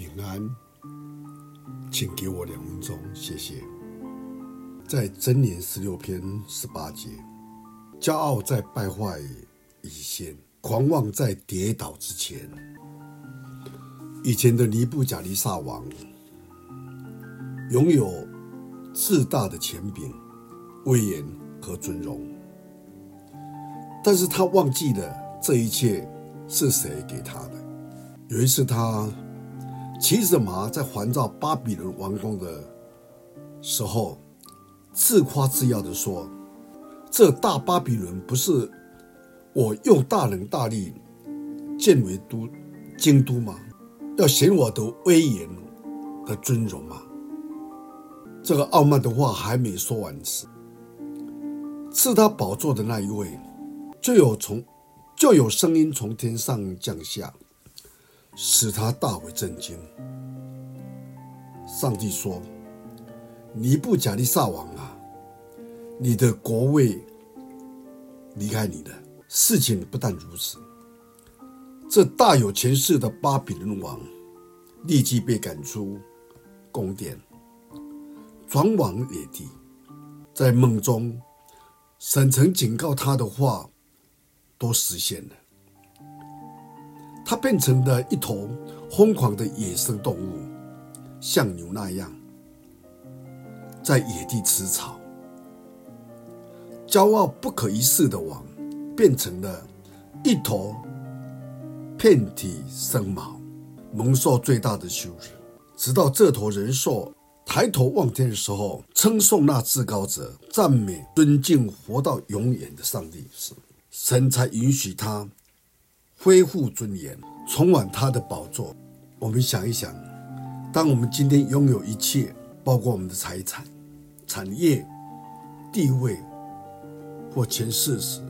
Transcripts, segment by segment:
平安，请给我两分钟，谢谢。在箴言十六篇十八节，骄傲在败坏以先，狂妄在跌倒之前。以前的尼布甲尼撒王拥有自大的权柄、威严和尊荣，但是他忘记了这一切是谁给他的。有一次，他骑着马在环绕巴比伦王宫的时候，自夸自耀地说：“这大巴比伦不是我用大能大力建为都京都吗？要显我的威严的尊荣吗？”这个傲慢的话还没说完时，赐他宝座的那一位就有从就有声音从天上降下。使他大为震惊。上帝说：“尼布甲利撒王啊，你的国位离开你了。事情不但如此，这大有权势的巴比伦王立即被赶出宫殿，转往野地。在梦中，神曾警告他的话都实现了。”他变成了一头疯狂的野生动物，像牛那样在野地吃草。骄傲不可一世的王，变成了一头遍体生毛、蒙受最大的羞辱。直到这头人兽抬头望天的时候，称颂那至高者，赞美、尊敬活到永远的上帝时，神才允许他。恢复尊严，重返他的宝座。我们想一想，当我们今天拥有一切，包括我们的财产、产业、地位或权势时，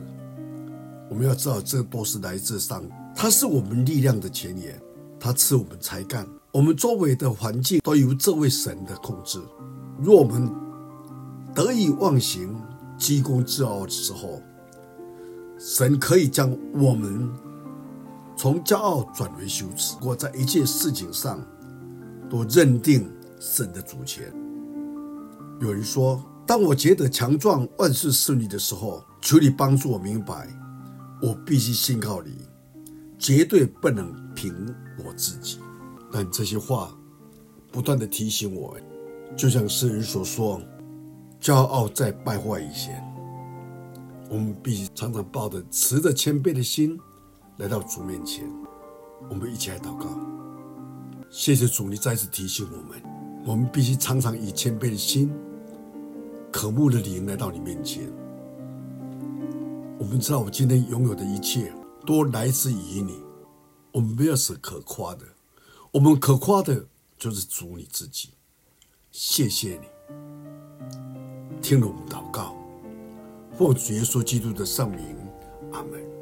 我们要知道，这都是来自上帝。他是我们力量的泉源，他赐我们才干。我们周围的环境都由这位神的控制。若我们得意忘形、居功自傲的时候，神可以将我们。从骄傲转为羞耻，我在一切事情上都认定神的主权。有人说：“当我觉得强壮、万事顺利的时候，求你帮助我明白，我必须信靠你，绝对不能凭我自己。”但这些话不断的提醒我，就像诗人所说：“骄傲在败坏以前，我们必须常常抱着持着谦卑的心。”来到主面前，我们一起来祷告。谢谢主，你再次提醒我们，我们必须常常以谦卑的心、渴慕的灵来到你面前。我们知道，我今天拥有的一切都来自于你。我们没有什么可夸的，我们可夸的就是主你自己。谢谢你，听了我们祷告，奉主耶稣基督的圣名，阿门。